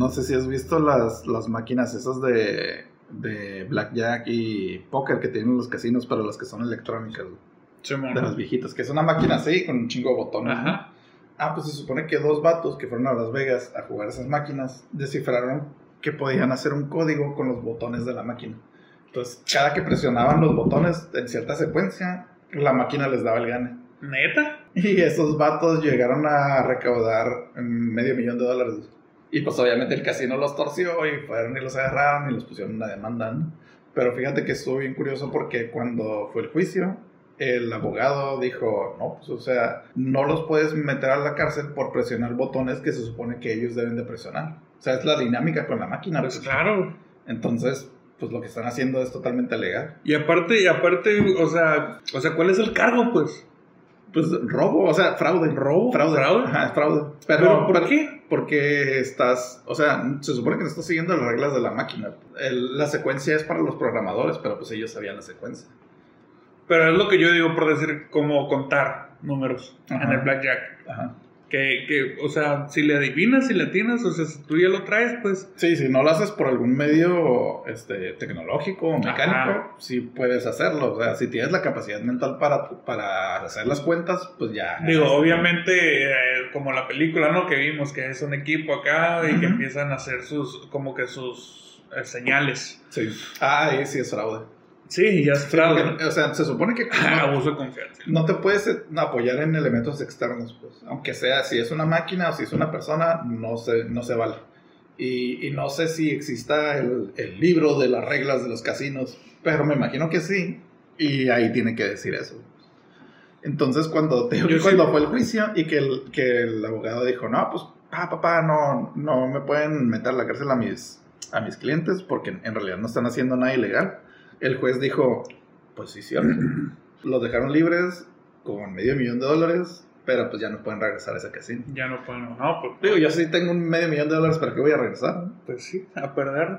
No sé si has visto las, las máquinas esas de, de blackjack y póker que tienen los casinos para las que son electrónicas. De las viejitas, que es una máquina así con un chingo de botones. Ah, pues se supone que dos vatos que fueron a Las Vegas a jugar esas máquinas descifraron que podían hacer un código con los botones de la máquina. Entonces, cada que presionaban los botones en cierta secuencia, la máquina les daba el gane. ¿Neta? Y esos vatos llegaron a recaudar medio millón de dólares. Y pues obviamente el casino los torció y fueron y los agarraron y los pusieron una demanda. ¿no? Pero fíjate que estuvo bien curioso porque cuando fue el juicio, el abogado dijo, no, pues o sea, no los puedes meter a la cárcel por presionar botones que se supone que ellos deben de presionar. O sea, es la dinámica con la máquina. Pues pues. claro. Entonces, pues lo que están haciendo es totalmente legal. Y aparte, y aparte, o sea, o sea, ¿cuál es el cargo, pues? Pues robo, o sea, fraude. ¿Robo? Fraude. ¿Fraude? Ajá, fraude. Pero, ¿Pero por pero- qué? Porque estás, o sea, se supone que no estás siguiendo las reglas de la máquina. El- la secuencia es para los programadores, pero pues ellos sabían la secuencia. Pero es lo que yo digo por decir, como contar números Ajá. en el blackjack. Ajá. Que, que, o sea, si le adivinas, si le atinas, o sea, si tú ya lo traes, pues. Sí, si no lo haces por algún medio este, tecnológico o mecánico, Ajá. sí puedes hacerlo. O sea, si tienes la capacidad mental para, para hacer las cuentas, pues ya. Digo, obviamente, eh, como la película, ¿no? Que vimos que es un equipo acá y que Ujú. empiezan a hacer sus, como que sus eh, señales. Sí. Ah, ahí sí es fraude. Sí, ya es fraude. Porque, o sea, se supone que Abuso de confianza. no te puedes eh, apoyar en elementos externos, pues. Aunque sea, si es una máquina o si es una persona, no se, no se vale. Y, y no sé si exista el, el libro de las reglas de los casinos, pero me imagino que sí. Y ahí tiene que decir eso. Entonces, cuando, te, Yo sí- cuando fue el juicio y que el, que el abogado dijo, no, pues, pa, papá, no, no me pueden meter a la cárcel a mis, a mis clientes porque en realidad no están haciendo nada ilegal. El juez dijo, pues sí, cierto. Los dejaron libres con medio millón de dólares, pero pues ya no pueden regresar a ese casino. Ya no pueden. No, pues, Digo, yo sí tengo un medio millón de dólares, ¿para qué voy a regresar? pues sí, a perder.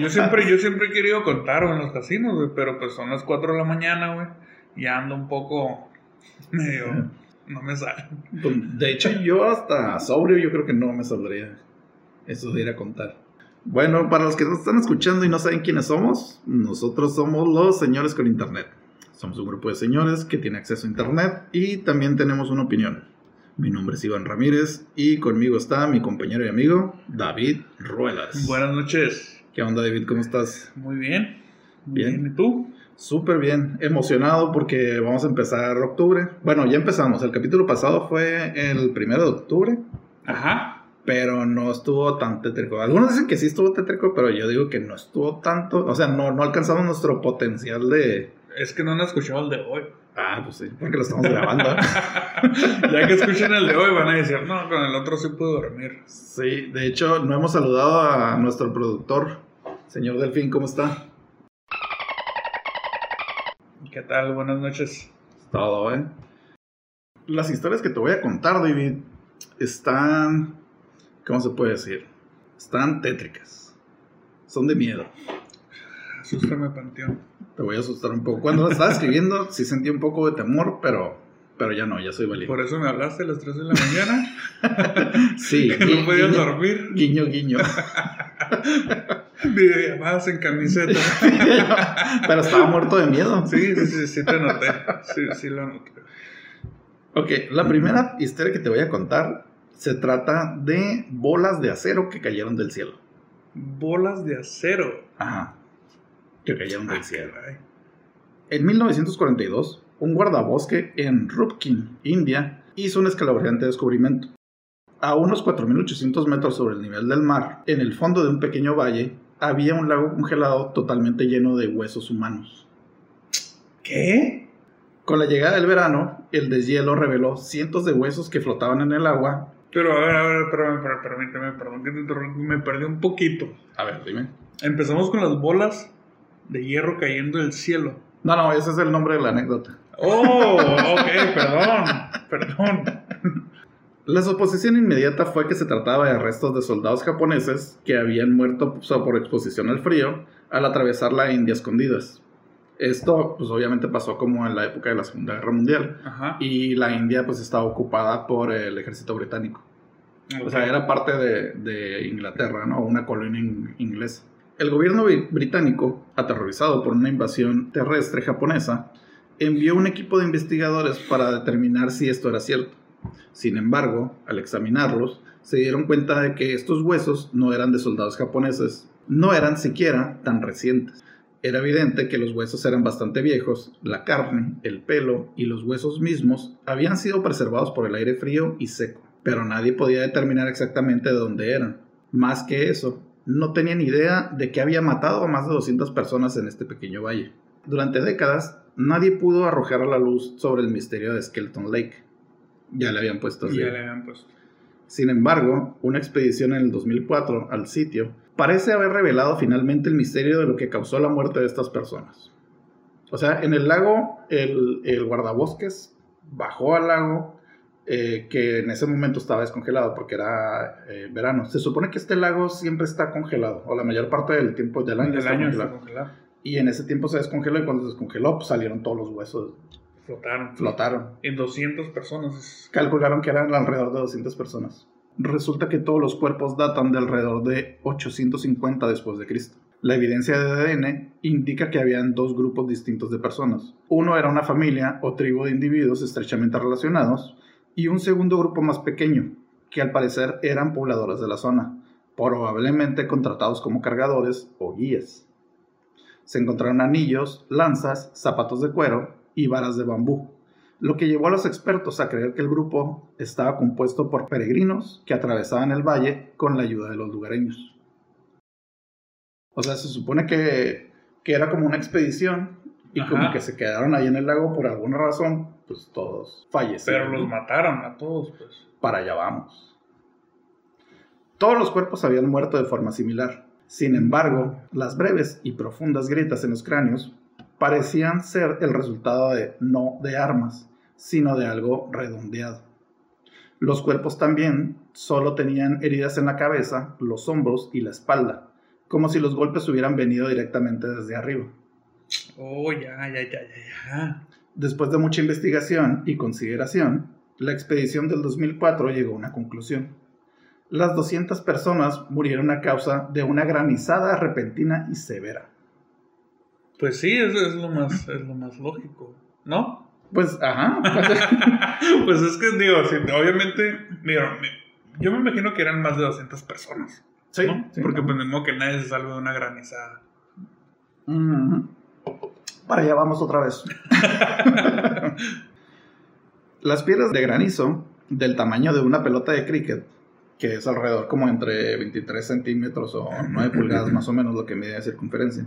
yo siempre, yo siempre he querido contar en los casinos, güey, pero pues son las 4 de la mañana, güey. Y ando un poco medio. No me sale. Pues, De hecho, yo hasta sobrio yo creo que no me saldría eso de ir a contar. Bueno, para los que nos están escuchando y no saben quiénes somos, nosotros somos los señores con internet. Somos un grupo de señores que tiene acceso a internet y también tenemos una opinión. Mi nombre es Iván Ramírez y conmigo está mi compañero y amigo David Ruelas. Buenas noches. ¿Qué onda David? ¿Cómo estás? Muy bien. Muy Bien. bien. ¿Y tú? Súper bien, emocionado porque vamos a empezar octubre. Bueno, ya empezamos. El capítulo pasado fue el primero de octubre, Ajá. pero no estuvo tan tétrico. Algunos dicen que sí estuvo tétrico, pero yo digo que no estuvo tanto. O sea, no, no alcanzamos nuestro potencial de. Es que no han escuchado el de hoy. Ah, pues sí, porque lo estamos grabando. ya que escuchen el de hoy van a decir, no, con el otro sí puedo dormir. sí, de hecho, no hemos saludado a nuestro productor, señor Delfín, ¿cómo está? ¿Qué tal? Buenas noches. Todo, ¿eh? Las historias que te voy a contar, David, están. ¿Cómo se puede decir? Están tétricas. Son de miedo. Asústame, Panteón. Te voy a asustar un poco. Cuando las estaba escribiendo, sí sentí un poco de temor, pero, pero ya no, ya soy valiente. Por eso me hablaste a las 3 de la mañana. Sí, que no podías guiño, dormir. guiño, guiño. Videollamadas en camiseta. pero estaba muerto de miedo. Sí, sí, sí, sí te noté. Sí, sí lo noté. Ok, la primera historia que te voy a contar se trata de bolas de acero que cayeron del cielo. Bolas de acero. Ajá. Que cayeron del cielo. Caray. En 1942, un guardabosque en Rupkin, India, hizo un escalofriante descubrimiento. A unos 4.800 metros sobre el nivel del mar, en el fondo de un pequeño valle, había un lago congelado totalmente lleno de huesos humanos. ¿Qué? Con la llegada del verano, el deshielo reveló cientos de huesos que flotaban en el agua. Pero a ver, a ver, pero, permíteme, perdón que te me perdí un poquito. A ver, dime. Empezamos con las bolas de hierro cayendo del cielo. No, no, ese es el nombre de la anécdota. Oh, ok, perdón, perdón. La suposición inmediata fue que se trataba de restos de soldados japoneses que habían muerto pues, por exposición al frío al atravesar la India escondidas. Esto, pues obviamente pasó como en la época de la Segunda Guerra Mundial Ajá. y la India pues estaba ocupada por el ejército británico. O sea, era parte de, de Inglaterra, ¿no? Una colonia in- inglesa. El gobierno bri- británico, aterrorizado por una invasión terrestre japonesa, envió un equipo de investigadores para determinar si esto era cierto. Sin embargo, al examinarlos, se dieron cuenta de que estos huesos no eran de soldados japoneses, no eran siquiera tan recientes. Era evidente que los huesos eran bastante viejos, la carne, el pelo y los huesos mismos habían sido preservados por el aire frío y seco, pero nadie podía determinar exactamente de dónde eran. Más que eso, no tenían idea de que había matado a más de 200 personas en este pequeño valle. Durante décadas, nadie pudo arrojar a la luz sobre el misterio de Skeleton Lake. Ya le habían puesto así. Ya le habían puesto. Sin embargo, una expedición en el 2004 al sitio parece haber revelado finalmente el misterio de lo que causó la muerte de estas personas. O sea, en el lago, el, el guardabosques bajó al lago, eh, que en ese momento estaba descongelado porque era eh, verano. Se supone que este lago siempre está congelado, o la mayor parte del tiempo del año El está año está congelado. Y en ese tiempo se descongeló y cuando se descongeló pues, salieron todos los huesos, Flotaron. flotaron. En 200 personas. Calcularon que eran alrededor de 200 personas. Resulta que todos los cuerpos datan de alrededor de 850 después de Cristo. La evidencia de ADN indica que habían dos grupos distintos de personas. Uno era una familia o tribu de individuos estrechamente relacionados y un segundo grupo más pequeño, que al parecer eran pobladores de la zona, probablemente contratados como cargadores o guías. Se encontraron anillos, lanzas, zapatos de cuero y varas de bambú, lo que llevó a los expertos a creer que el grupo estaba compuesto por peregrinos que atravesaban el valle con la ayuda de los lugareños. O sea, se supone que, que era como una expedición y Ajá. como que se quedaron ahí en el lago por alguna razón, pues todos fallecieron. Pero los mataron a todos, pues. Para allá vamos. Todos los cuerpos habían muerto de forma similar. Sin embargo, las breves y profundas grietas en los cráneos parecían ser el resultado de no de armas, sino de algo redondeado. Los cuerpos también solo tenían heridas en la cabeza, los hombros y la espalda, como si los golpes hubieran venido directamente desde arriba. Oh, ya, ya, ya, ya, ya. Después de mucha investigación y consideración, la expedición del 2004 llegó a una conclusión. Las 200 personas murieron a causa de una granizada repentina y severa. Pues sí, eso es lo más, es lo más lógico, ¿no? Pues, ajá. pues, pues es que, digo, obviamente, mira, yo me imagino que eran más de 200 personas, sí, ¿no? sí, Porque no. pues que nadie se salve de una granizada. Para allá vamos otra vez. Las piedras de granizo, del tamaño de una pelota de cricket, que es alrededor como entre 23 centímetros o 9 pulgadas más o menos lo que mide de circunferencia,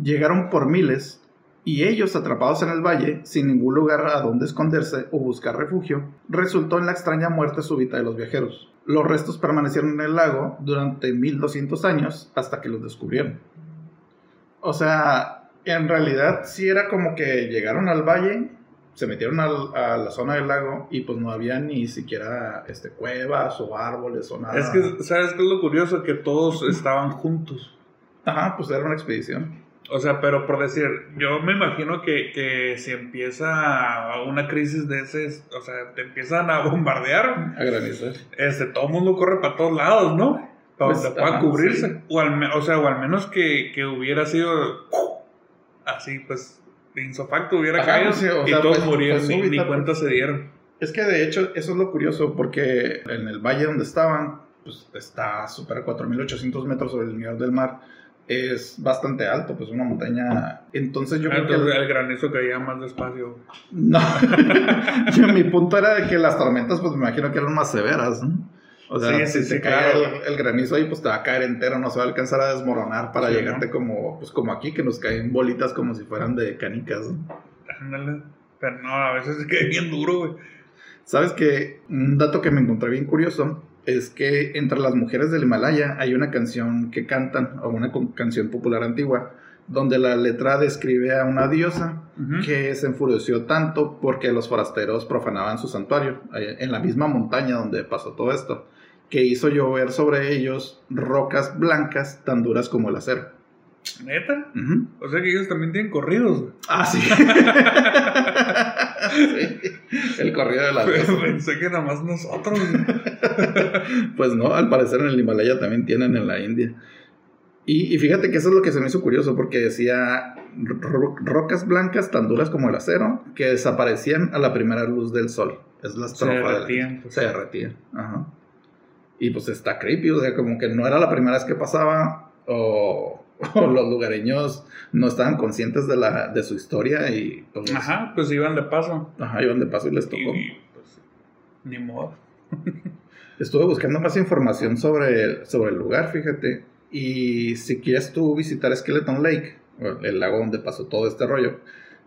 llegaron por miles y ellos atrapados en el valle, sin ningún lugar a donde esconderse o buscar refugio, resultó en la extraña muerte súbita de los viajeros. Los restos permanecieron en el lago durante 1200 años hasta que los descubrieron. O sea, en realidad sí era como que llegaron al valle, se metieron a la zona del lago y pues no había ni siquiera este, cuevas o árboles o nada. Es que, ¿sabes qué es lo curioso? Que todos estaban juntos. Ajá, pues era una expedición. O sea, pero por decir, yo me imagino que, que si empieza una crisis de ese, o sea, te empiezan a bombardear, A granizar. este, todo el mundo corre para todos lados, ¿no? Para Pues, donde pueda cubrirse. sí. O, al, o sea, o al menos que, que hubiera sido así, pues, de insofacto hubiera caído sí, o y todos pues, murieron, pues, ni, ni cuenta pues. se dieron. Es que de hecho eso es lo curioso porque en el valle donde estaban, pues está súper a 4.800 metros sobre el nivel del mar. Es bastante alto, pues una montaña. Entonces yo creo que... Entonces el- el granizo caía más despacio. No, yo, mi punto era de que las tormentas pues me imagino que eran más severas. ¿no? O sea, Sí, sí, si te sí, cae claro. el, el granizo ahí, pues te va a caer entero, no se va a alcanzar a desmoronar para llegarte ¿no? como, pues como aquí, que nos caen bolitas como si fueran de canicas. Ándale. Pero no, a veces se cae bien duro, güey. Sabes que un dato que me encontré bien curioso es que entre las mujeres del Himalaya hay una canción que cantan, o una canción popular antigua, donde la letra describe a una diosa que se enfureció tanto porque los forasteros profanaban su santuario, en la misma montaña donde pasó todo esto, que hizo llover sobre ellos rocas blancas tan duras como el acero. ¿Neta? O sea que ellos también tienen corridos, güey. Ah, sí. Sí, el corrido de la Pero pensé que nada más nosotros. Pues no, al parecer en el Himalaya también tienen en la India. Y, y fíjate que eso es lo que se me hizo curioso porque decía ro- rocas blancas tan duras como el acero que desaparecían a la primera luz del sol. Es la Se estrofa la- derretían, pues. Se derretían. Ajá. Y pues está creepy, o sea, como que no era la primera vez que pasaba o, o los lugareños no estaban conscientes de, la, de su historia y pues Ajá, pues iban de paso. ajá, iban de paso y les Y, tocó. pues, ni modo. Estuve buscando más información sobre el, sobre el lugar, fíjate. Y si quieres tú visitar Skeleton Lake, el lago donde pasó todo este rollo,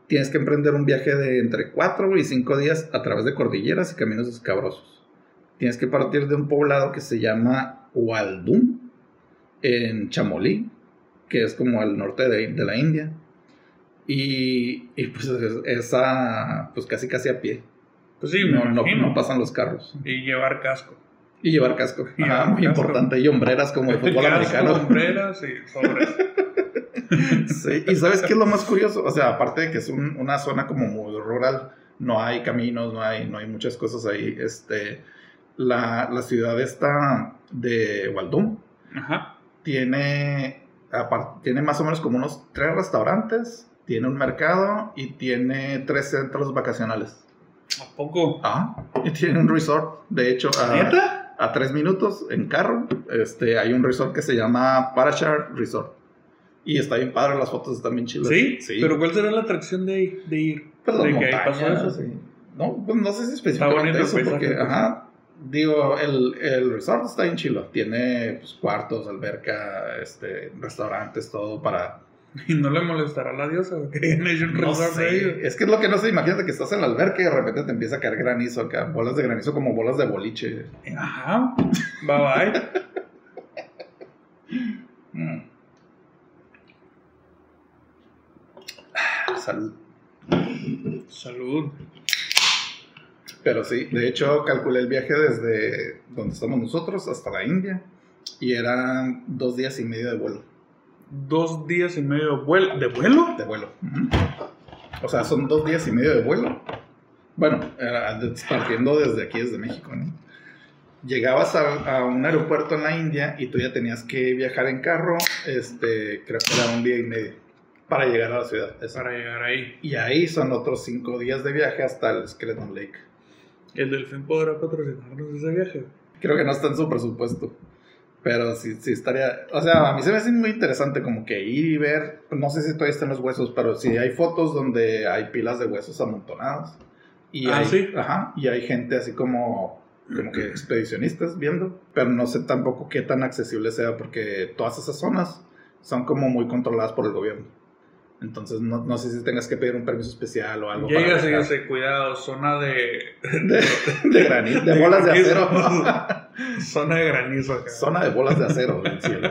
tienes que emprender un viaje de entre 4 y 5 días a través de cordilleras y caminos escabrosos. Tienes que partir de un poblado que se llama Waldum, en Chamolí, que es como al norte de, de la India. Y, y pues es, es pues casi casi a pie. Pues sí, no, no, no pasan los carros. Y llevar casco. Y llevar casco. Y Ajá, llevar muy casco. importante. Y hombreras como de fútbol Casco, americano. sombreras y sobres. Sí, y ¿sabes qué es lo más curioso? O sea, aparte de que es un- una zona como muy rural, no hay caminos, no hay, no hay muchas cosas ahí. Este, la, la ciudad esta de Waldum Ajá. tiene, tiene más o menos como unos tres restaurantes, tiene un mercado y tiene tres centros vacacionales. ¿A poco? Ah, y tiene un resort, de hecho, a, ¿Neta? a tres minutos en carro, este, hay un resort que se llama Parashar Resort. Y está bien padre, las fotos están bien chidas. ¿Sí? ¿Pero cuál será la atracción de, ir- de ir? Pues las ¿De que ahí pasó eso? sí. No, pues no sé si específicamente eso, porque, pues. ajá, digo, el, el resort está bien chilo. Tiene pues, cuartos, alberca, este, restaurantes, todo para... ¿Y no le molestará a la diosa? ¿o ¿Que hayan hecho un No resort de ellos? sé, es que es lo que no sé, imagínate que estás en la alberca y de repente te empieza a caer granizo acá, bolas de granizo como bolas de boliche. Ajá. Bye bye. Mm. Salud. Salud. Pero sí, de hecho calculé el viaje desde donde estamos nosotros hasta la India y eran dos días y medio de vuelo. Dos días y medio vuel- de vuelo. De vuelo. O sea, son dos días y medio de vuelo. Bueno, de- partiendo desde aquí, desde México, ¿no? Llegabas a, a un aeropuerto en la India y tú ya tenías que viajar en carro, este, creo que era un día y medio para llegar a la ciudad. Eso. Para llegar ahí. Y ahí son otros cinco días de viaje hasta el Skeleton Lake. ¿El delfín podrá patrocinarnos ese viaje? Creo que no está en su presupuesto. Pero sí, sí estaría. O sea, a mí se me hace muy interesante como que ir y ver. No sé si todavía están los huesos, pero sí hay fotos donde hay pilas de huesos amontonados. Y Ah, hay, ¿sí? Ajá. Y hay gente así como. Como que expedicionistas viendo. Pero no sé tampoco qué tan accesible sea porque todas esas zonas son como muy controladas por el gobierno. Entonces no, no sé si tengas que pedir un permiso especial o algo. Llegas y dice, cuidado, zona de... De, de granizo, de bolas de acero. zona de granizo acá. Zona de bolas de acero del cielo.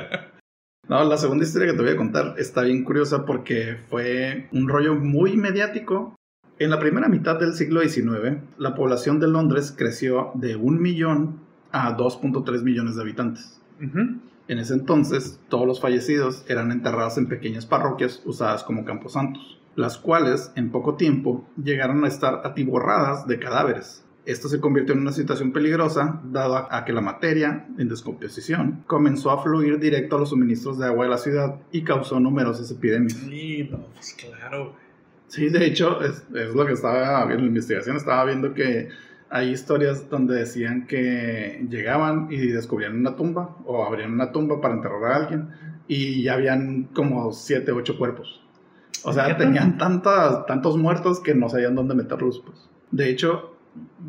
No, la segunda historia que te voy a contar está bien curiosa porque fue un rollo muy mediático. En la primera mitad del siglo XIX, la población de Londres creció de un millón a 2.3 millones de habitantes. Ujú. En ese entonces, todos los fallecidos eran enterrados en pequeñas parroquias usadas como camposantos, las cuales en poco tiempo llegaron a estar atiborradas de cadáveres. Esto se convirtió en una situación peligrosa, dado a, que la materia, en descomposición, comenzó a fluir directo a los suministros de agua de la ciudad y causó numerosas epidemias. Sí, no, pues claro. Sí, de hecho, es, es lo que estaba viendo en la investigación. Estaba viendo que hay historias donde decían que llegaban y descubrían una tumba o abrían una tumba para enterrar a alguien y ya habían como siete, ocho cuerpos. O sea, tenían tantas, tantos muertos que no sabían dónde meterlos. Pues. De hecho,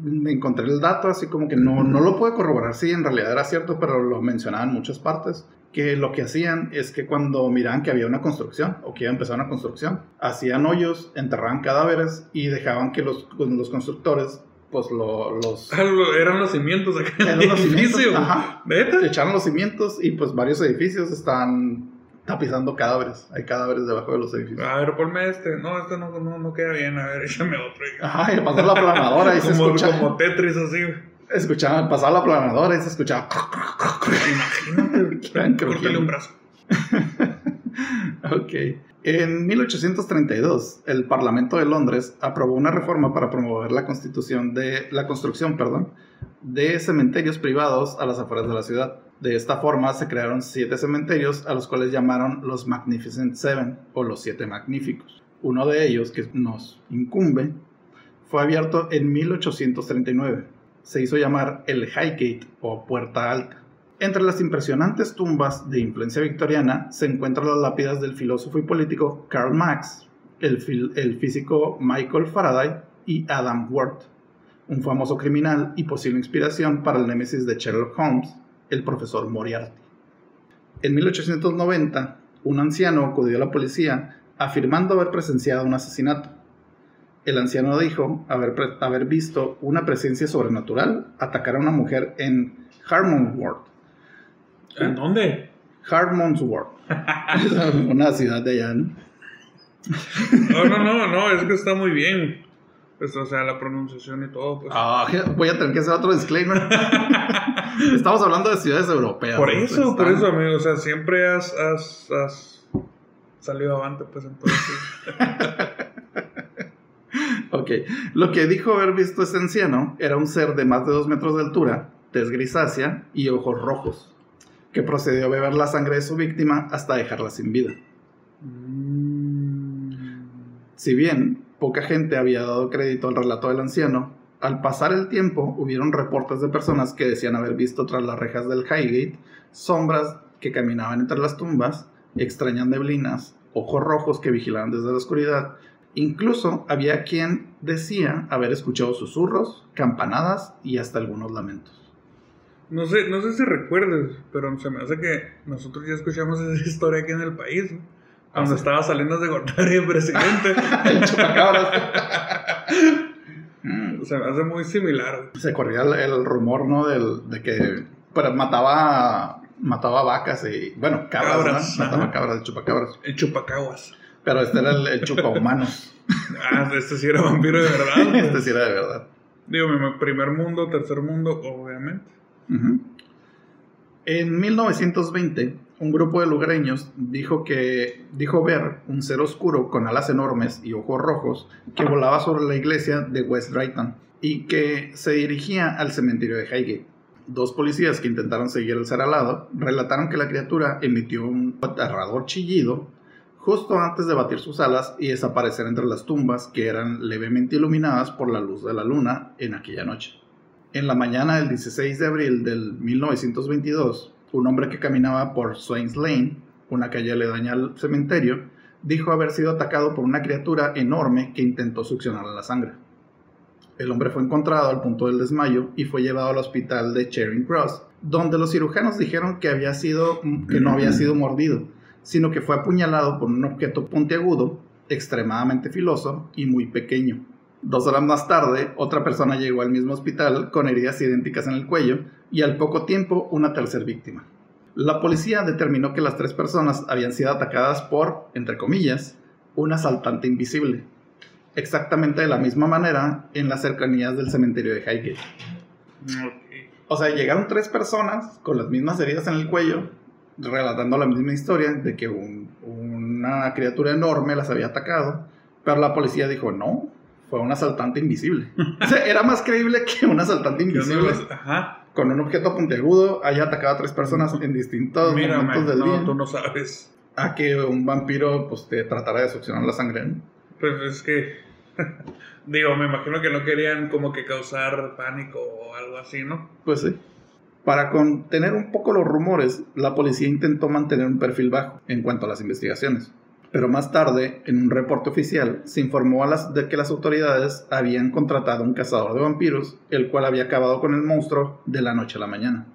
me encontré el dato así como que no, no lo puedo corroborar si en realidad era cierto, pero lo mencionaban en muchas partes que lo que hacían es que cuando miraban que había una construcción o que iba a empezar una construcción, hacían hoyos, enterraban cadáveres y dejaban que los, los constructores pues lo- los Ah, lo- Eran los cimientos acá Eran los edificio. ajá. ¿Neta? echaron los cimientos y pues varios edificios están tapizando cadáveres. Hay cadáveres debajo de los edificios. A ver, ponme este. No, este no, no, no queda bien. A ver, échame otro. Ajá, y pasó la planadora y se escuchaba, como Tetris así. escuchaba, pasaba la planadora y se escuchaba. Imagínate. Córtale un brazo. ok. En 1832, el Parlamento de Londres aprobó una reforma para promover la, construcción de cementerios privados a las afueras de la ciudad. De esta forma se crearon siete cementerios a los cuales llamaron los Magnificent Seven o los Siete Magníficos. Uno de ellos, que nos incumbe, fue abierto en 1839. Se hizo llamar el Highgate o Puerta Alta. Entre las impresionantes tumbas de influencia victoriana se encuentran las lápidas del filósofo y político Karl Marx, el, físico Michael Faraday y Adam Worth, un famoso criminal y posible inspiración para el némesis de Sherlock Holmes, el profesor Moriarty. En 1890, un anciano acudió a la policía afirmando haber presenciado un asesinato. El anciano dijo haber, visto una presencia sobrenatural atacar a una mujer en Harmonworth, ¿En dónde? Harmondsworth. una ciudad de allá, ¿no? No, no, no, no, es que está muy bien. Pues, o sea, la pronunciación y todo. Pues. Ah, voy a tener que hacer otro disclaimer. Estamos hablando de ciudades europeas. Por eso, por eso, amigo. O sea, siempre has, has, has salido avante, pues entonces. ok. Lo que dijo haber visto ese anciano era un ser de más de dos metros de altura, tez grisácea y ojos rojos que procedió a beber la sangre de su víctima hasta dejarla sin vida. Si bien poca gente había dado crédito al relato del anciano, al pasar el tiempo hubieron reportes de personas que decían haber visto tras las rejas del Highgate sombras que caminaban entre las tumbas, extrañas neblinas, ojos rojos que vigilaban desde la oscuridad. Incluso había quien decía haber escuchado susurros, campanadas y hasta algunos lamentos. No sé, no sé si recuerdes, pero se me hace que nosotros ya escuchamos esa historia aquí en el país, Cuando ah, estaba saliendo de Gortari el presidente. el chupacabras. se me hace muy similar. Se corría el, rumor, ¿no? Del, de que pero mataba, mataba vacas y, bueno, cabras, Mataba cabras, el chupacabras. El chupacaguas. Pero este era el, el chupahumanos. ah, este sí era vampiro de verdad. este sí era de verdad. Digo, primer mundo, tercer mundo, obviamente. En 1920, un grupo de lugareños dijo que dijo ver un ser oscuro con alas enormes y ojos rojos que volaba sobre la iglesia de West Drayton y que se dirigía al cementerio de Highgate. Dos policías que intentaron seguir el ser alado relataron que la criatura emitió un aterrador chillido justo antes de batir sus alas y desaparecer entre las tumbas que eran levemente iluminadas por la luz de la luna en aquella noche. En la mañana del 16 de abril del 1922, un hombre que caminaba por Swains Lane, una calle aledaña al cementerio, dijo haber sido atacado por una criatura enorme que intentó succionar la sangre. El hombre fue encontrado al punto del desmayo y fue llevado al hospital de Charing Cross, donde los cirujanos dijeron que, había sido, que no había sido mordido, sino que fue apuñalado por un objeto puntiagudo, extremadamente filoso y muy pequeño. Dos horas más tarde, otra persona llegó al mismo hospital con heridas idénticas en el cuello y al poco tiempo una tercera víctima. La policía determinó que las tres personas habían sido atacadas por, entre comillas, un asaltante invisible, exactamente de la misma manera en las cercanías del cementerio de Highgate. O sea, llegaron tres personas con las mismas heridas en el cuello, relatando la misma historia de que una criatura enorme las había atacado, pero la policía dijo, no, fue un asaltante invisible. o sea, era más creíble que un asaltante invisible. Con un objeto puntiagudo haya atacado a tres personas en distintos momentos del no, tú no sabes. A que un vampiro pues te tratara de succionar la sangre. Pues es que digo, me imagino que no querían como que causar pánico o algo así, ¿no? Pues sí. Para contener un poco los rumores, la policía intentó mantener un perfil bajo en cuanto a las investigaciones pero más tarde, en un reporte oficial, se informó a las, de que las autoridades habían contratado un cazador de vampiros, el cual había acabado con el monstruo de la noche a la mañana,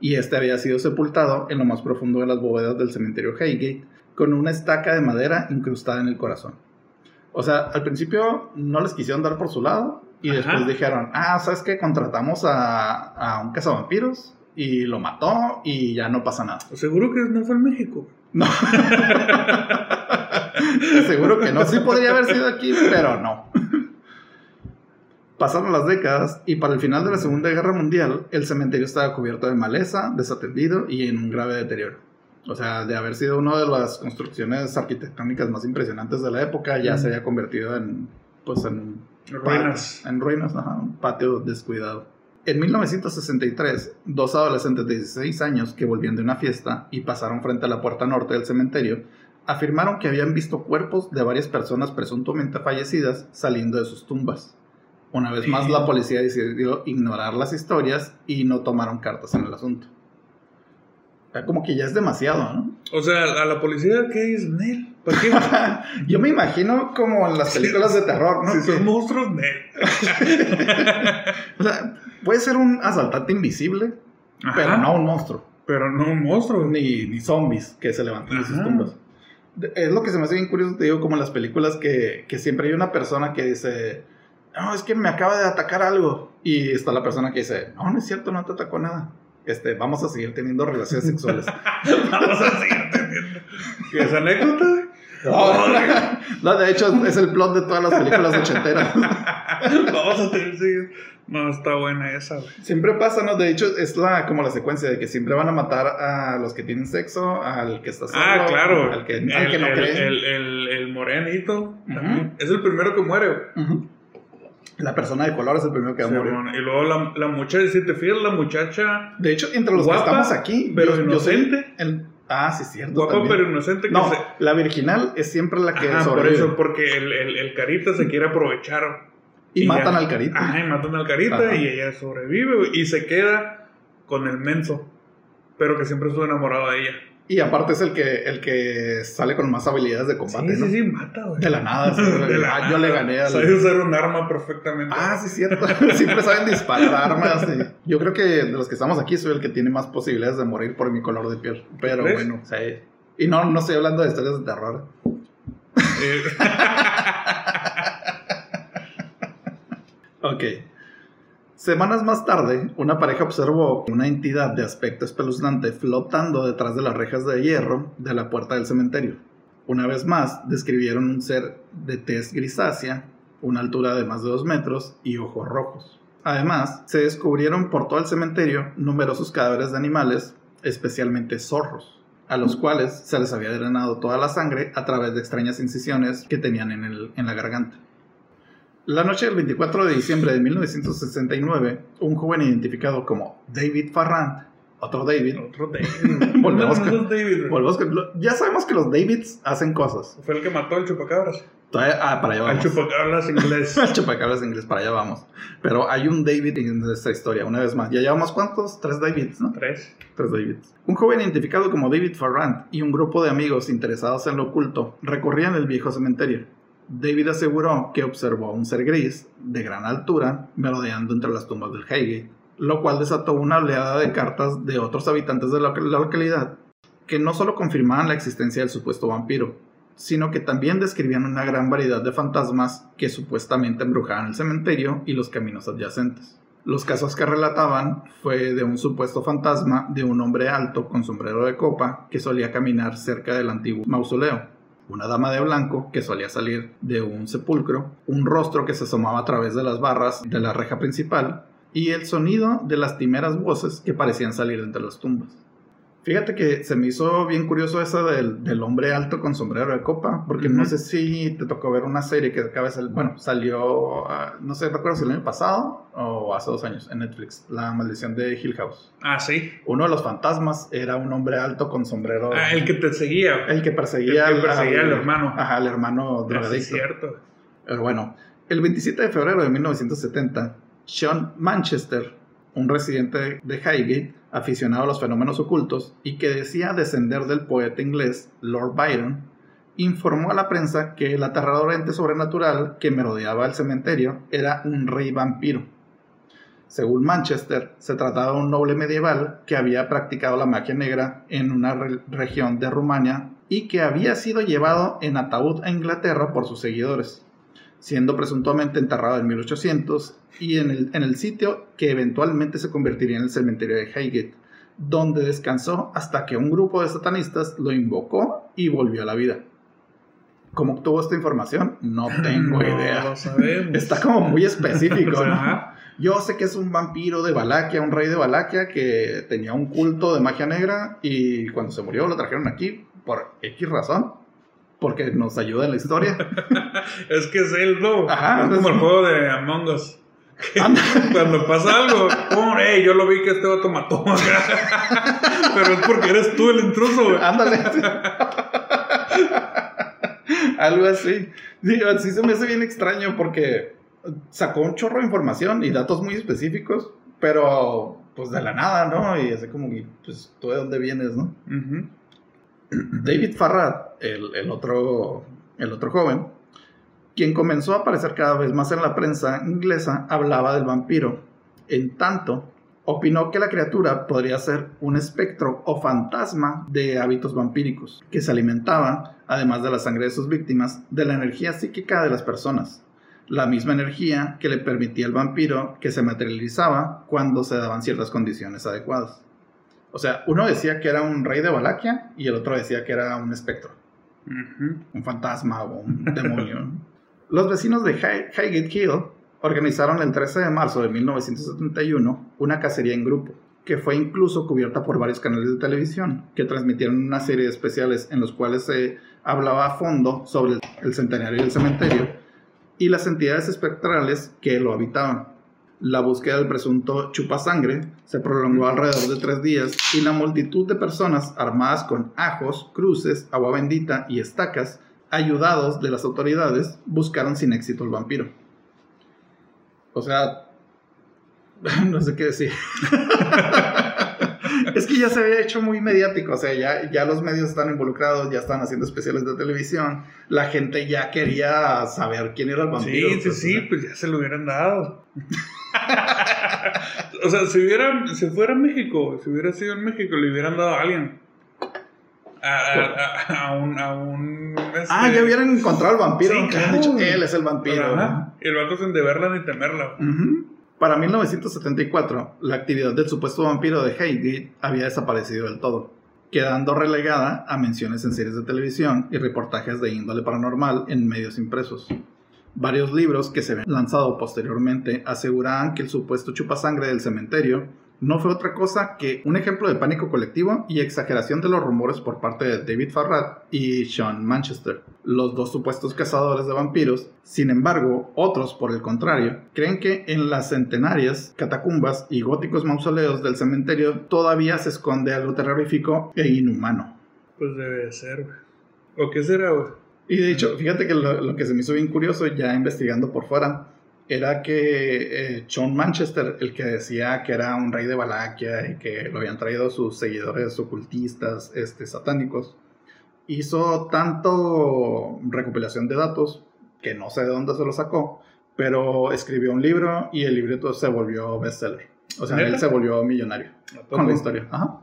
y este había sido sepultado en lo más profundo de las bóvedas del cementerio Highgate, con una estaca de madera incrustada en el corazón. O sea, al principio no les quisieron dar por su lado, y después dijeron, ah, ¿sabes qué? Contratamos a, a un cazavampiros y lo mató y ya no pasa nada. Seguro que no fue en México. No. Seguro que no. Sí podría haber sido aquí, pero no. Pasaron las décadas y para el final de la Segunda Guerra Mundial el cementerio estaba cubierto de maleza, desatendido y en un grave deterioro. O sea, de haber sido una de las construcciones arquitectónicas más impresionantes de la época, ya se había convertido en, pues, en ruinas. En ruinas, ajá, un patio descuidado. En 1963, dos adolescentes de 16 años que volvían de una fiesta y pasaron frente a la puerta norte del cementerio, afirmaron que habían visto cuerpos de varias personas presuntamente fallecidas saliendo de sus tumbas. Una vez más, la policía decidió ignorar las historias y no tomaron cartas en el asunto. Como que ya es demasiado, ¿no? O sea, a la policía, ¿qué dice? Nel? ¿Por qué? Yo me imagino como en las películas de terror, ¿no? Si son monstruos, Nel. o sea, puede ser un asaltante invisible, pero no un monstruo. Pero no un monstruo. Ni, ni zombies que se levantan de sus tumbas. Es lo que se me hace bien curioso, te digo, como en las películas que, que siempre hay una persona que dice, no, es que me acaba de atacar algo. Y está la persona que dice, no, no es cierto, no te atacó nada. Este, vamos a seguir teniendo relaciones sexuales. vamos a seguir teniendo. ¿Qué es anécdota? No, de hecho es el plot de todas las películas ochenteras. vamos a tener seguir. No, está buena esa, güey. Siempre pasa, ¿no? De hecho, es la, como la secuencia de que siempre van a matar a los que tienen sexo, al que está solo, ah, claro. al que, el, al que no el, cree. El, el, el morenito. Es el primero que muere. La persona de color es el primero que va a morir. y luego la, la, muchacha, si te fijas, la muchacha. De hecho, entre los guapa, que estamos aquí, pero yo, inocente. Yo el, ah, sí, cierto. Guapa, también. pero inocente. no, se... la virginal es siempre la que Ajá, por eso, porque el, el, el carita se quiere aprovechar. Y, matan ya, al carita. Ajá, y matan al carita Ajá. y ella sobrevive y se queda con el menso. Pero que siempre estuvo enamorado de ella. Y aparte es el que, el que sale con más habilidades de combate, sí, ¿no? Sí, sí, mata, güey. De la nada. Sí, de la ah, nada. yo le gané al... Sabe usar un arma perfectamente. Ah, sí, cierto. Siempre saben disparar armas. Sí. Yo creo que de los que estamos aquí soy el que tiene más posibilidades de morir por mi color de piel. Pero ¿Ves? bueno, sí. Y no, no estoy hablando de historias de terror. Eh, Ok. Semanas más tarde, una pareja observó una entidad de aspecto espeluznante flotando detrás de las rejas de hierro de la puerta del cementerio. Una vez más, describieron un ser de tez grisácea, una altura de más de 2 metros y ojos rojos. Además, se descubrieron por todo el cementerio numerosos cadáveres de animales, especialmente zorros, a los cuales se les había drenado toda la sangre a través de extrañas incisiones que tenían en, el, en la garganta. La noche del 24 de diciembre de 1969, un joven identificado como David Farrand, otro David, otro David. volvemos, no, no David, volvemos con- ya sabemos que los Davids hacen cosas. Fue el que mató al chupacabras. Todavía- ah, para allá Al vamos. chupacabras inglés. El chupacabras inglés, para allá vamos. Pero hay un David en esta historia, una vez más. Ya llevamos cuántos? Tres Davids, ¿no? Tres. Tres Davids. Un joven identificado como David Farrand y un grupo de amigos interesados en lo oculto recorrían el viejo cementerio. David aseguró que observó a un ser gris, de gran altura, merodeando entre las tumbas del Highgate, lo cual desató una oleada de cartas de otros habitantes de la, localidad que no solo confirmaban la existencia del supuesto vampiro, sino que también describían una gran variedad de fantasmas que supuestamente embrujaban el cementerio y los caminos adyacentes. Los casos que relataban fue de un supuesto fantasma de un hombre alto con sombrero de copa que solía caminar cerca del antiguo mausoleo, una dama de blanco que solía salir de un sepulcro, un rostro que se asomaba a través de las barras de la reja principal y el sonido de lastimeras voces que parecían salir de entre las tumbas. Fíjate que se me hizo bien curioso esa del, del hombre alto con sombrero de copa, porque no sé si te tocó ver una serie que acaba de salir, bueno, salió, ah, no sé, recuerdo si el año pasado o hace dos años en Netflix, La maldición de Hill House. Ah, sí. Uno de los fantasmas era un hombre alto con sombrero. Ah, el que te seguía. el que perseguía, el que perseguía al hermano. Ajá, al hermano Ah, drogadicto. es cierto. Pero bueno, el 27 de febrero de 1970, Sean Manchester, un residente de Highgate, aficionado a los fenómenos ocultos y que decía descender del poeta inglés Lord Byron, informó a la prensa que el aterrador ente sobrenatural que merodeaba el cementerio era un rey vampiro. Según Manchester, se trataba de un noble medieval que había practicado la magia negra en una re- región de Rumania y que había sido llevado en ataúd a Inglaterra por sus seguidores, siendo presuntamente enterrado en 1800 y en el, en el sitio que eventualmente se convertiría en el cementerio de Highgate, donde descansó hasta que un grupo de satanistas lo invocó y volvió a la vida. ¿Cómo obtuvo esta información? No tengo No idea. lo sabemos. Está como muy específico. Yo sé que es un vampiro de Valaquia, un rey de Valaquia que tenía un culto de magia negra y cuando se murió lo trajeron aquí por X razón. Porque nos ayuda en la historia. es que es él, ¿no? Ajá, es como el juego de Among Us. Cuando pasa algo, ¡pum! ¡Ey! Yo lo vi que este vato mató. Pero es porque eres tú el intruso, güey. Ándale. Algo así. Digo, sí se me hace bien extraño porque sacó un chorro de información y datos muy específicos, pero pues de la nada, ¿no? Y así como, pues, ¿tú de dónde vienes, no? Ujú. David Farrad, el, otro, el otro joven, quien comenzó a aparecer cada vez más en la prensa inglesa, hablaba del vampiro. En tanto, opinó que la criatura podría ser un espectro o fantasma de hábitos vampíricos, que se alimentaba, además de la sangre de sus víctimas, de la energía psíquica de las personas. La misma energía que le permitía al vampiro que se materializaba cuando se daban ciertas condiciones adecuadas. O sea, uno decía que era un rey de Valaquia y el otro decía que era un espectro, un fantasma o un demonio. Los vecinos de High- Highgate Hill organizaron el 13 de marzo de 1971 una cacería en grupo, que fue incluso cubierta por varios canales de televisión, que transmitieron una serie de especiales en los cuales se hablaba a fondo sobre el centenario del cementerio y las entidades espectrales que lo habitaban. La búsqueda del presunto chupasangre se prolongó alrededor de tres días y la multitud de personas armadas con ajos, cruces, agua bendita y estacas, ayudados de las autoridades, buscaron sin éxito al vampiro. O sea, no sé qué decir. es que ya se había hecho muy mediático, o sea, ya, ya los medios están involucrados, ya están haciendo especiales de televisión, la gente ya quería saber quién era el vampiro. Sí, sí, sí, pues ya se lo hubieran dado. o sea, si hubiera, si fuera México, si hubiera sido en México, le hubieran dado a alguien. A, a- a- un, a un este, Ah, ya hubieran encontrado al vampiro. Sí, claro. dicho, él es el vampiro. Y el vato sin deberla ni temerla. Ujú. Para 1974, la actividad del supuesto vampiro de Highgate había desaparecido del todo, quedando relegada a menciones en series de televisión y reportajes de índole paranormal en medios impresos. Varios libros que se habían lanzado posteriormente aseguraban que el supuesto chupasangre del cementerio no fue otra cosa que un ejemplo de pánico colectivo y exageración de los rumores por parte de David Farrad y Sean Manchester, los dos supuestos cazadores de vampiros. Sin embargo, otros, por el contrario, creen que en las centenarias catacumbas y góticos mausoleos del cementerio todavía se esconde algo terrorífico e inhumano. Pues debe de ser. ¿O qué será? Y de hecho, fíjate que lo, lo que se me hizo bien curioso ya investigando por fuera era que eh, John Manchester, el que decía que era un rey de Valaquia y que lo habían traído sus seguidores ocultistas, este, satánicos, hizo tanto recopilación de datos que no sé de dónde se lo sacó, pero escribió un libro y el libro se volvió bestseller. O sea, ¿Neta? él se volvió millonario con la historia. Ajá.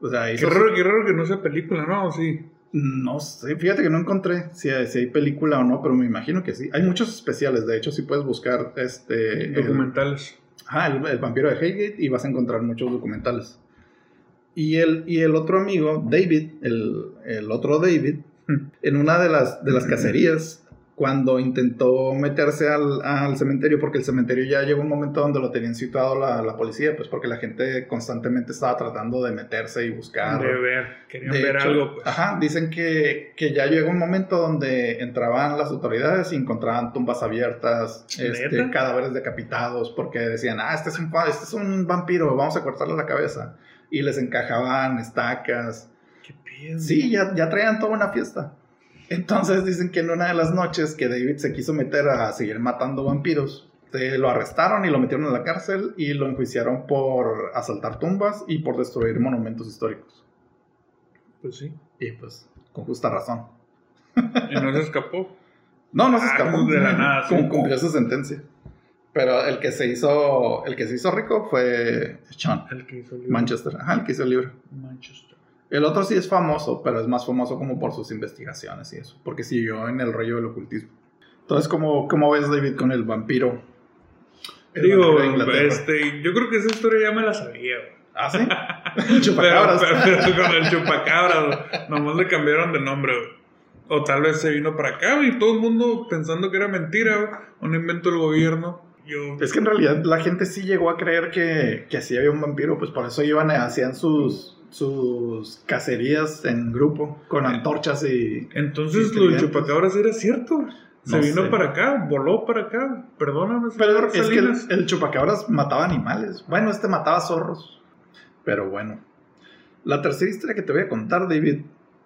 O sea, Qué raro, qué raro que no sea película, ¿no? Sí. No sé, fíjate que no encontré si hay, si hay película o no, pero me imagino que sí. Hay muchos especiales, de hecho, si puedes buscar este el, Documentales. ajá, el- el vampiro de Highgate y vas a encontrar muchos documentales. Y el, y el otro amigo, David, el, el otro David, en una de las, de las cacerías, cuando intentó meterse al, al cementerio, porque el cementerio ya llegó un momento donde lo tenían situado la, la policía, pues porque la gente constantemente estaba tratando de meterse y buscar. De ver. Querían De ver hecho, algo, pues. Ajá, dicen que, que ya llegó un momento donde entraban las autoridades y encontraban tumbas abiertas, este, cadáveres decapitados, porque decían, ah, este es, un, este es un vampiro, vamos a cortarle la cabeza. Y les encajaban estacas. Qué pedo. Sí, ya, ya traían toda una fiesta. Entonces dicen que en una de las noches que David se quiso meter a seguir matando vampiros, eh, lo arrestaron y lo metieron en la cárcel y lo enjuiciaron por asaltar tumbas y por destruir monumentos históricos. Pues sí. Y pues, con justa razón. Y no se escapó. No, no se Ah, escapó. de la nada. Cum- Cumplió su sentencia. Pero el que se hizo, el que se hizo rico fue Sean El que hizo el libro. Manchester. Ajá, el que hizo el libro. Manchester. El otro sí es famoso, pero es más famoso como por sus investigaciones y eso. Porque siguió en el rollo del ocultismo. Entonces, ¿cómo, cómo ves, David, con el vampiro? El Digo, vampiro este, yo creo que esa historia ya me la sabía, güey. ¿Ah, sí? El chupacabras. pero- pero con el chupacabras, nomás le cambiaron de nombre, güey. O tal vez se vino para acá, y todo el mundo pensando que era mentira, güey, un invento del gobierno. Yo, Es que en realidad la gente sí llegó a creer que, que así había un vampiro, pues por eso iban y hacían sus, sus cacerías en grupo, con antorchas y... entonces Sí, lo del clientes. chupacabras era cierto. Se No vino sé. para acá, voló para acá. Perdóname, Pero es que el, el chupacabras mataba animales. Bueno, este mataba zorros. Pero bueno. La tercera historia que te voy a contar, David,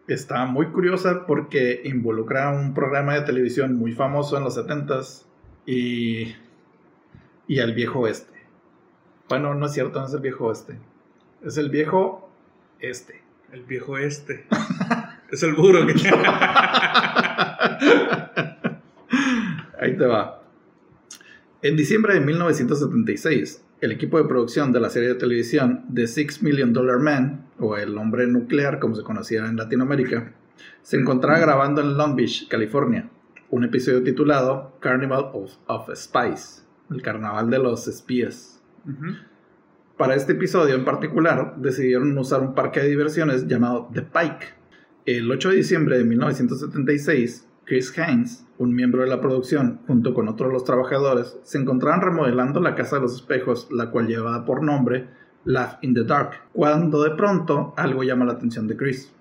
está muy curiosa porque involucra un programa de televisión muy famoso en los 70s y, y al viejo oeste. Bueno, no es cierto, no es el viejo oeste. Es el viejo este. El viejo este. es el burro que. Ahí te va. En diciembre de 1976, el equipo de producción de la serie de televisión The Six Million Dollar Man, o El Hombre Nuclear como se conocía en Latinoamérica, se encontraba grabando en Long Beach, California, un episodio titulado Carnival of, of Spies, el carnaval de los espías. Para este episodio en particular, decidieron usar un parque de diversiones llamado The Pike. El 8 de diciembre de 1976, Chris Hines, un miembro de la producción, junto con otros de los trabajadores, se encontraban remodelando la Casa de los Espejos, la cual llevaba por nombre Laugh in the Dark, cuando de pronto algo llama la atención de Chris.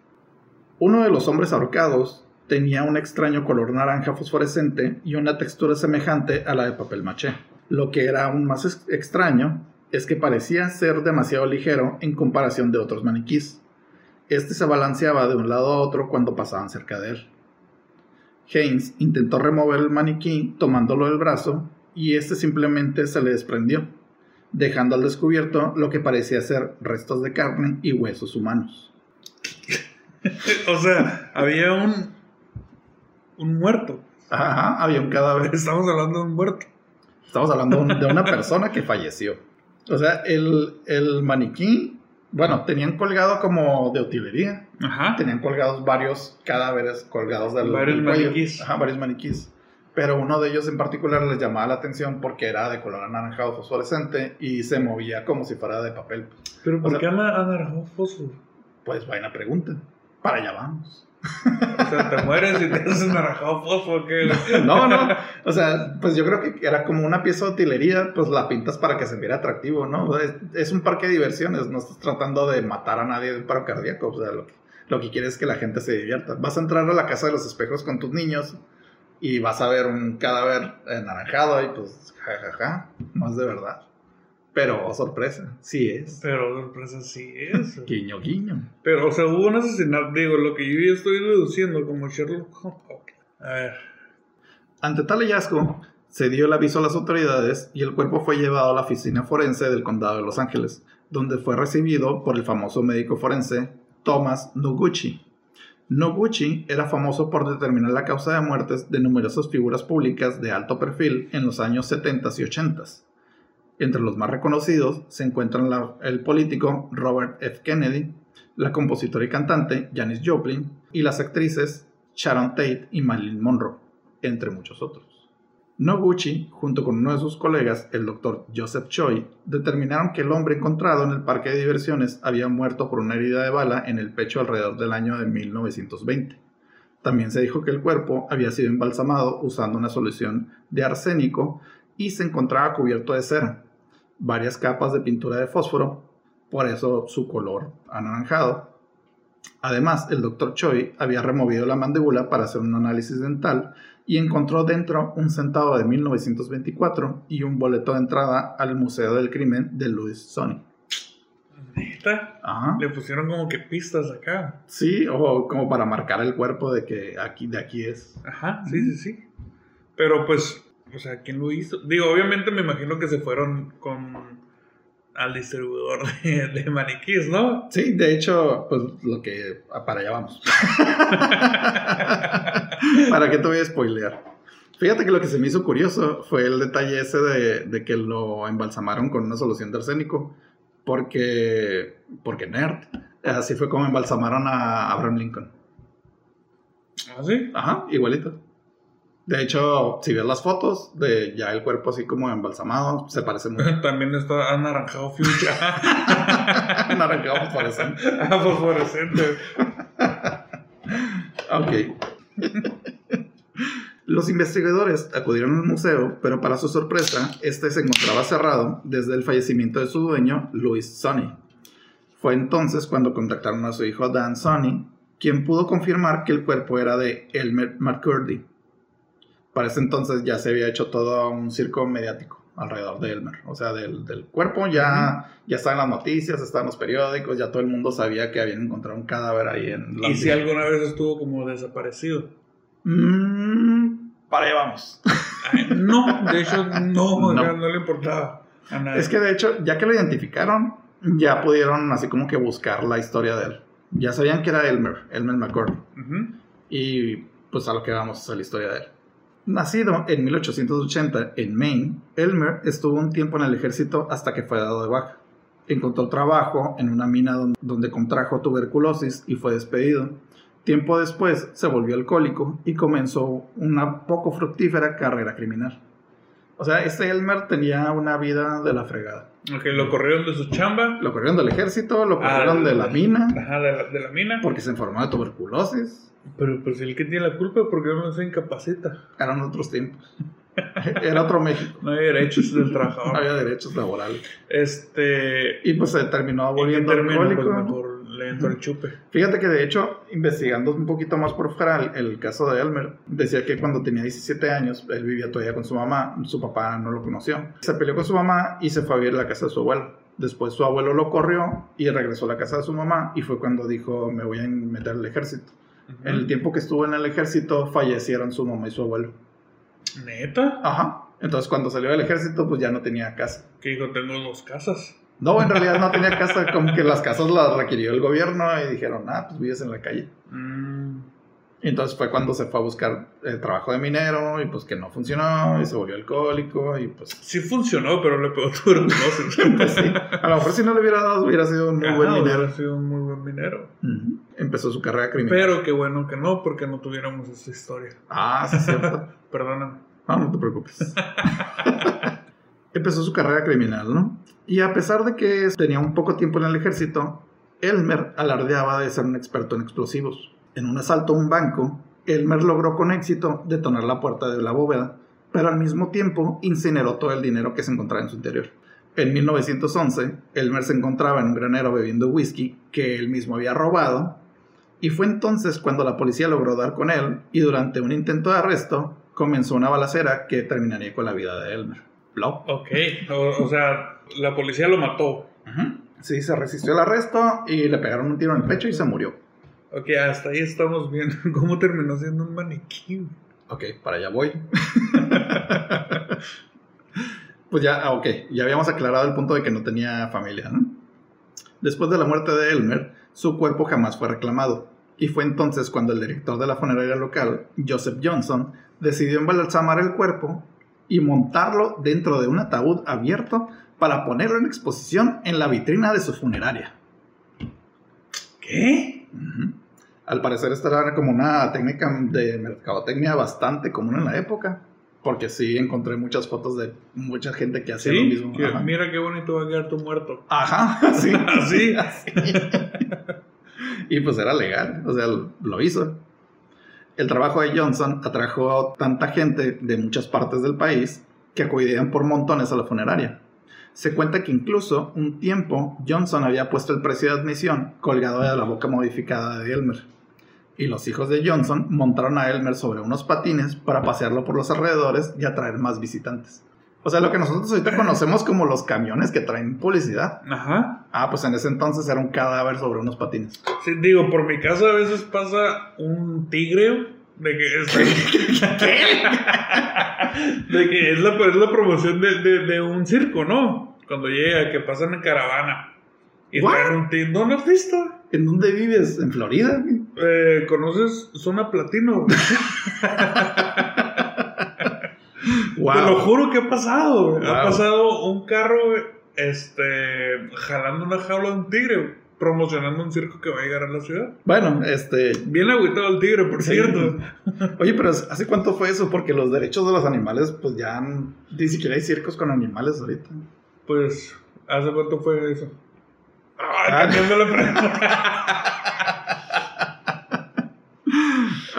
Uno de los hombres ahorcados tenía un extraño color naranja fosforescente y una textura semejante a la de papel maché. Lo que era aún más ex- extraño es que parecía ser demasiado ligero en comparación de otros maniquís. Este se balanceaba de un lado a otro cuando pasaban cerca de él. Haynes intentó remover el maniquí tomándolo del brazo y este simplemente se le desprendió, dejando al descubierto lo que parecía ser restos de carne y huesos humanos. o sea, había un. Un muerto. Ajá, había un cadáver. Estamos hablando de un muerto. Estamos hablando de un- de una persona que falleció. O sea, el, el maniquí, bueno, tenían colgado como de utilería. Ajá. Tenían colgados varios cadáveres colgados del, Varios del cuello. maniquís. Ajá, varios maniquís. Pero uno de ellos en particular les llamaba la atención porque era de color anaranjado fosforescente y se movía como si fuera de papel. Pero O ¿por sea- qué ana- anaranjado fósforo? Pues buena pregunta. Para allá vamos. O sea, te mueres y te haces anaranjado fósforo. ¿qué? No, no. O sea, pues yo creo que era como una pieza de utilería, pues la pintas para que se viera atractivo, ¿no? Es, un parque de diversiones, no estás tratando de matar a nadie de un paro cardíaco. O sea, lo que, lo que quieres es que la gente se divierta. Vas a entrar a la casa de los espejos con tus niños y vas a ver un cadáver anaranjado y pues, jajaja, no es de verdad. Pero, oh, sorpresa, sí es. Pero sorpresa sí es. Guiño, guiño. Pero, o sea, hubo un asesinato. Digo, lo que yo ya estoy deduciendo como Sherlock Holmes. Ok. A ver. Ante tal hallazgo, se dio el aviso a las autoridades y el cuerpo fue llevado a la oficina forense del condado de Los Ángeles, donde fue recibido por el famoso médico forense Thomas Noguchi. Noguchi era famoso por determinar la causa de muertes de numerosas figuras públicas de alto perfil en los años 70 y 80. Entre los más reconocidos se encuentran el político Robert F. Kennedy, la compositora y cantante Janis Joplin y las actrices Sharon Tate y Marilyn Monroe, entre muchos otros. Noguchi, junto con uno de sus colegas, el doctor Joseph Choi, determinaron que el hombre encontrado en el parque de diversiones había muerto por una herida de bala en el pecho alrededor del año de 1920. También se dijo que el cuerpo había sido embalsamado usando una solución de arsénico y se encontraba cubierto de cera, varias capas de pintura de fósforo, por eso su color anaranjado. Además, el doctor Choi había removido la mandíbula para hacer un análisis dental y encontró dentro un centavo de 1924 y un boleto de entrada al Museo del Crimen de Louis Sony. Neta. Ajá. Le pusieron como que pistas acá. Sí, o como para marcar el cuerpo de que aquí, de aquí es. Ajá, sí, sí, sí. Pero pues, o sea, ¿quién lo hizo? Digo, obviamente me imagino que se fueron con al distribuidor de, de maniquís, ¿no? Sí, de hecho, pues lo que... Para allá vamos. ¿Para qué te voy a spoilear? Fíjate que lo que se me hizo curioso fue el detalle ese de, de que lo embalsamaron con una solución de arsénico. Porque... Porque nerd. Así fue como embalsamaron a Abraham Lincoln. ¿Ah, sí? Ajá, igualito. De hecho, si ves las fotos de ya el cuerpo así como embalsamado, se parece mucho. También está anaranjado fuchsia. Naranjado fosforescente. ah, fosforescente. Ok. Los investigadores acudieron al museo, pero para su sorpresa, este se encontraba cerrado desde el fallecimiento de su dueño, Louis Sonny. Fue entonces cuando contactaron a su hijo Dan Sonny, quien pudo confirmar que el cuerpo era de Elmer McCurdy. Para ese entonces ya se había hecho todo un circo mediático alrededor de Elmer. O sea, del, del cuerpo ya, ya está en las noticias, está en los periódicos, ya todo el mundo sabía que habían encontrado un cadáver ahí en ¿Y si alguna vez estuvo como desaparecido? Mmm, para allá vamos. Ay, no, de hecho, no, no. no le importaba a nadie. Es que de hecho, ya que lo identificaron, ya pudieron así como que buscar la historia de él. Ya sabían que era Elmer, Elmer McCord. Y pues a lo que vamos a la historia de él. Nacido en 1880 en Maine, Elmer estuvo un tiempo en el ejército hasta que fue dado de baja. Encontró trabajo en una mina don- donde contrajo tuberculosis y fue despedido. Tiempo después se volvió alcohólico y comenzó una poco fructífera carrera criminal. O sea, este Elmer tenía una vida de la fregada. Ok, lo corrieron de su chamba. Lo corrieron del ejército, lo corrieron Ah, de la mina Ajá, de la, de la mina. porque se enfermó de tuberculosis. Pero pues el que tiene la culpa porque no se incapacita. Eran otros tiempos. Era otro México. No hay derechos del No trabajador. había derechos laborales. Este. Y pues se terminó ¿En qué volviendo? Pues alcohólico. mejor le entró el chupe. Fíjate que de hecho, investigando un poquito más por fuera el, el caso de Elmer, decía que cuando tenía 17 años, él vivía todavía con su mamá, su papá no lo conoció. Se peleó con su mamá y se fue a vivir a la casa de su abuelo. Después su abuelo lo corrió y regresó a la casa de su mamá y fue cuando dijo, me voy a meter al ejército. En el tiempo que estuvo en el ejército, fallecieron su mamá y su abuelo. ¿Neta? Ajá. Entonces cuando salió del ejército, pues ya no tenía casa. Que dijo, tengo dos casas. No, en realidad no tenía casa, como que las casas las requirió el gobierno y dijeron, ah, pues vives en la calle. Mm. Y entonces fue cuando se fue a buscar eh, trabajo de minero y pues que no funcionó y se volvió alcohólico y pues, Sí funcionó, pero le pegó tuberculosis. pues sí. A lo mejor si no le hubiera dado hubiera sido un muy Ajá, buen hubiera minero. sido un muy buen minero. Empezó su carrera criminal. Pero qué bueno que no, porque no tuviéramos esta historia. Ah, sí, es cierto. Perdóname. No, no te preocupes. Empezó su carrera criminal, ¿no? Y a pesar de que tenía un poco tiempo en el ejército, Elmer alardeaba de ser un experto en explosivos. En un asalto a un banco, Elmer logró con éxito detonar la puerta de la bóveda, pero al mismo tiempo incineró todo el dinero que se encontraba en su interior. En 1911, Elmer se encontraba en un granero bebiendo whisky que él mismo había robado, y fue entonces cuando la policía logró dar con él y durante un intento de arresto comenzó una balacera que terminaría con la vida de Elmer. Blow. Ok, o, o sea, la policía lo mató. Sí, se resistió al arresto y le pegaron un tiro en el pecho y se murió. Ok, hasta ahí estamos viendo cómo terminó siendo un maniquí. Ok, para allá voy. pues ya, ah, ok, ya habíamos aclarado el punto de que no tenía familia, ¿no? Después de la muerte de Elmer, su cuerpo jamás fue reclamado. Y fue entonces cuando el director de la funeraria local, Joseph Johnson, decidió embalsamar el cuerpo y montarlo dentro de un ataúd abierto para ponerlo en exposición en la vitrina de su funeraria. ¿Qué? Ujú. Al parecer esta era como una técnica de mercadotecnia bastante común en la época, porque sí encontré muchas fotos de mucha gente que hacía lo mismo. que mira qué bonito va a quedar tu muerto. Ajá, sí. Así. y pues era legal, o sea, lo hizo. El trabajo de Johnson atrajo tanta gente de muchas partes del país que acudían por montones a la funeraria. Se cuenta que incluso un tiempo Johnson había puesto el precio de admisión colgado de la boca modificada de Elmer. Y los hijos de Johnson montaron a Elmer sobre unos patines para pasearlo por los alrededores y atraer más visitantes. O sea, lo que nosotros ahorita conocemos como los camiones que traen publicidad. Ajá. Ah, pues en ese entonces era un cadáver sobre unos patines. Sí, digo, por mi casa a veces pasa un tigre de que es, de que es la, es la promoción de, de- de un circo, ¿no? Cuando llega, que pasan en caravana. Y traen un tigre. ¿No lo has visto? ¿En dónde vives? ¿En Florida? Eh, ¿Conoces Zona Platino? Wow. Te lo juro que ha pasado. Ha pasado un carro, este, jalando una jaula de un tigre, promocionando un circo que va a llegar a la ciudad. Bueno, este. Bien agüitado el tigre, por Sí. cierto. Oye, pero ¿hace cuánto fue eso? Porque los derechos de los animales, pues ya ni siquiera hay circos con animales ahorita. Pues, ¿hace cuánto fue eso? Ah. Cambiando la pregunta.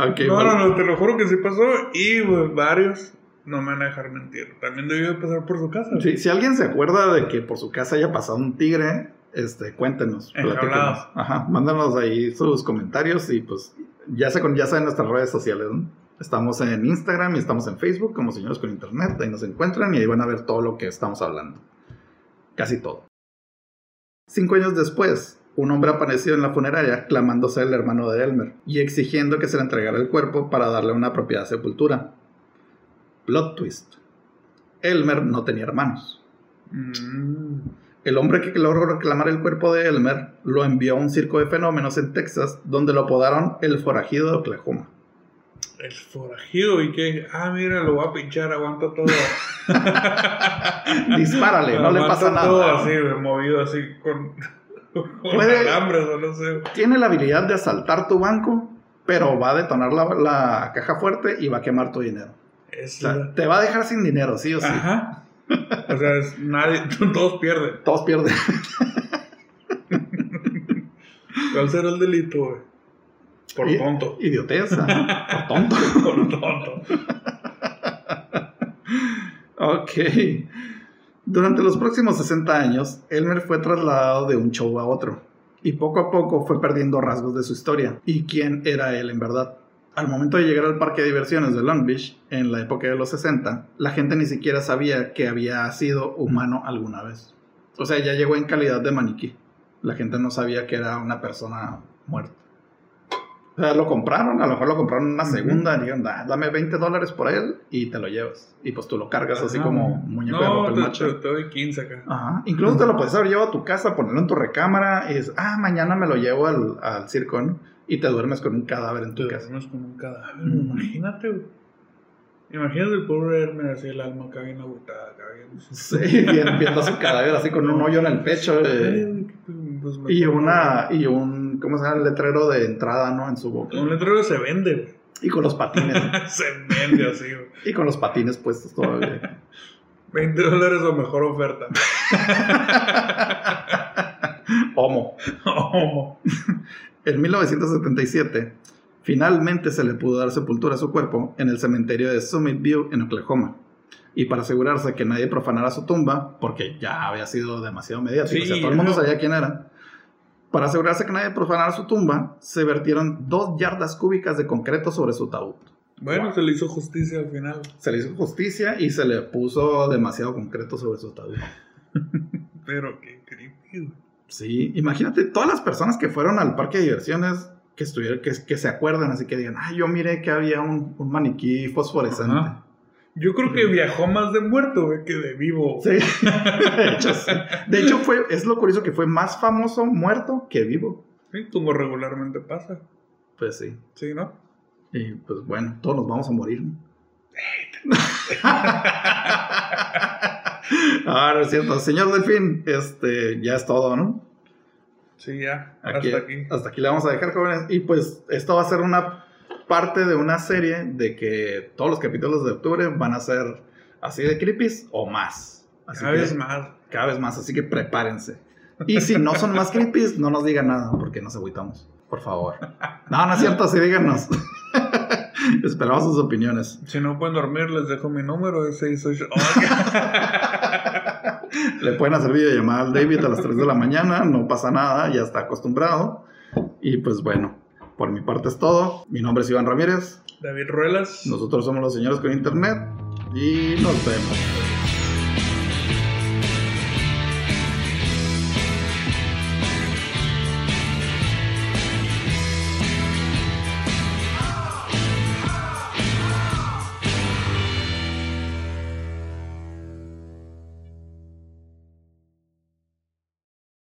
No, bueno. no, no, te lo juro que sí pasó. Y pues, varios no me van a dejar mentir. También debió de pasar por su casa. Sí, si alguien se acuerda de que por su casa haya pasado un tigre, este, cuéntenos, platíquenos. Ajá, mándanos ahí sus comentarios y pues ya, se, ya saben nuestras redes sociales, ¿no? Estamos en Instagram y estamos en Facebook como Señores con Internet, ahí nos encuentran y ahí van a ver todo lo que estamos hablando. Casi todo. Cinco años después, un hombre apareció en la funeraria clamando ser el hermano de Elmer y exigiendo que se le entregara el cuerpo para darle una apropiada sepultura. Plot twist. Elmer no tenía hermanos. Mm. El hombre que logró reclamar el cuerpo de Elmer lo envió a un circo de fenómenos en Texas, donde lo apodaron el forajido de Oklahoma. El forajido y que, ah, mira, lo voy a pinchar, aguanta todo. Dispárale, no le pasa todo nada. así, güey, movido así con, con Puede- alambres o no sé. Tiene la habilidad de asaltar tu banco, pero va a detonar la, la caja fuerte y va a quemar tu dinero. Es O sea, la- te va a dejar sin dinero, sí o sí. Ajá. O sea, es nadie, todos pierden. Todos pierden. ¿Cuál será el delito, güey? Por tonto. Idiotez, ajá, por tonto. Por tonto. Ok. Durante los próximos 60 años, Elmer fue trasladado de un show a otro, y poco a poco fue perdiendo rasgos de su historia y quién era él en verdad. Al momento de llegar al parque de diversiones de Long Beach, en la época de los 60, la gente ni siquiera sabía que había sido humano alguna vez. O sea, ya llegó en calidad de maniquí. La gente no sabía que era una persona muerta. O sea, lo compraron, a lo mejor lo compraron en una segunda, y dijeron, "Da- dame 20 dólares por él y te lo llevas. Y pues tú lo cargas así Ajá, como güey. muñeco de No, papel te, maché. te- te doy 15 acá. Ajá. Incluso te lo puedes haber llevado a tu casa, ponerlo en tu recámara y dices, ah, mañana me lo llevo al, al circo, ¿no? Y te duermes con un cadáver en Te tu casa. duermes con un cadáver. Ujú. Imagínate, güey. Imagínate el pobre Hermes así, el alma acá bien agotada, acá bien. Sí, viendo su cadáver así con un hoyo en el pecho. eh, pues y una, y un, ¿cómo se llama? El letrero de entrada, ¿no? En su boca. Un letrero se vende, Y con los patines. se vende así, güey. y con los patines puestos todavía. 20 dólares o mejor oferta. Homo. Oh, En 1977, finalmente se le pudo dar sepultura a su cuerpo en el cementerio de Summit View en Oklahoma. Y para asegurarse que nadie profanara su tumba, porque ya había sido demasiado mediático, Sí, o sea, todo el mundo no. sabía quién era. Para asegurarse que nadie profanara su tumba, se vertieron dos yardas cúbicas de concreto sobre su ataúd. Bueno, Wow. se le hizo justicia al final. Se le hizo justicia y se le puso demasiado concreto sobre su ataúd. Pero qué creepy. Sí, imagínate todas las personas que fueron al parque de diversiones que estuvieron, que, que se acuerdan, así que digan, ah, yo miré que había un, un maniquí fosforescente. Ajá. Yo creo que viajó más de muerto, güey, que de vivo. Sí, de hecho, sí. De hecho, fue, es lo curioso que fue más famoso muerto que vivo. Sí, como regularmente pasa. Pues sí. Sí, ¿no? Y pues bueno, todos nos vamos a morir. ¿no? ah, no es cierto. Señor Delfín, este, ya es todo, ¿no? Sí, ya. Aquí- hasta aquí. Hasta aquí le vamos a dejar, jóvenes. Y pues esto va a ser una parte de una serie de que todos los capítulos de octubre van a ser así de creepies o más. Así Cada que- vez más. Cada vez más, así que prepárense. Y si no son más creepies, no nos digan nada porque nos agüitamos. Por favor. No, no es cierto, sí díganos. Esperamos sus opiniones. Si no pueden dormir, les dejo mi número. Es 68. Le pueden hacer videollamada al David a las 3 de la mañana, no pasa nada, ya está acostumbrado. Y pues bueno, por mi parte es todo. Mi nombre es Iván Ramírez. David Ruelas. Nosotros somos los señores con internet y nos vemos.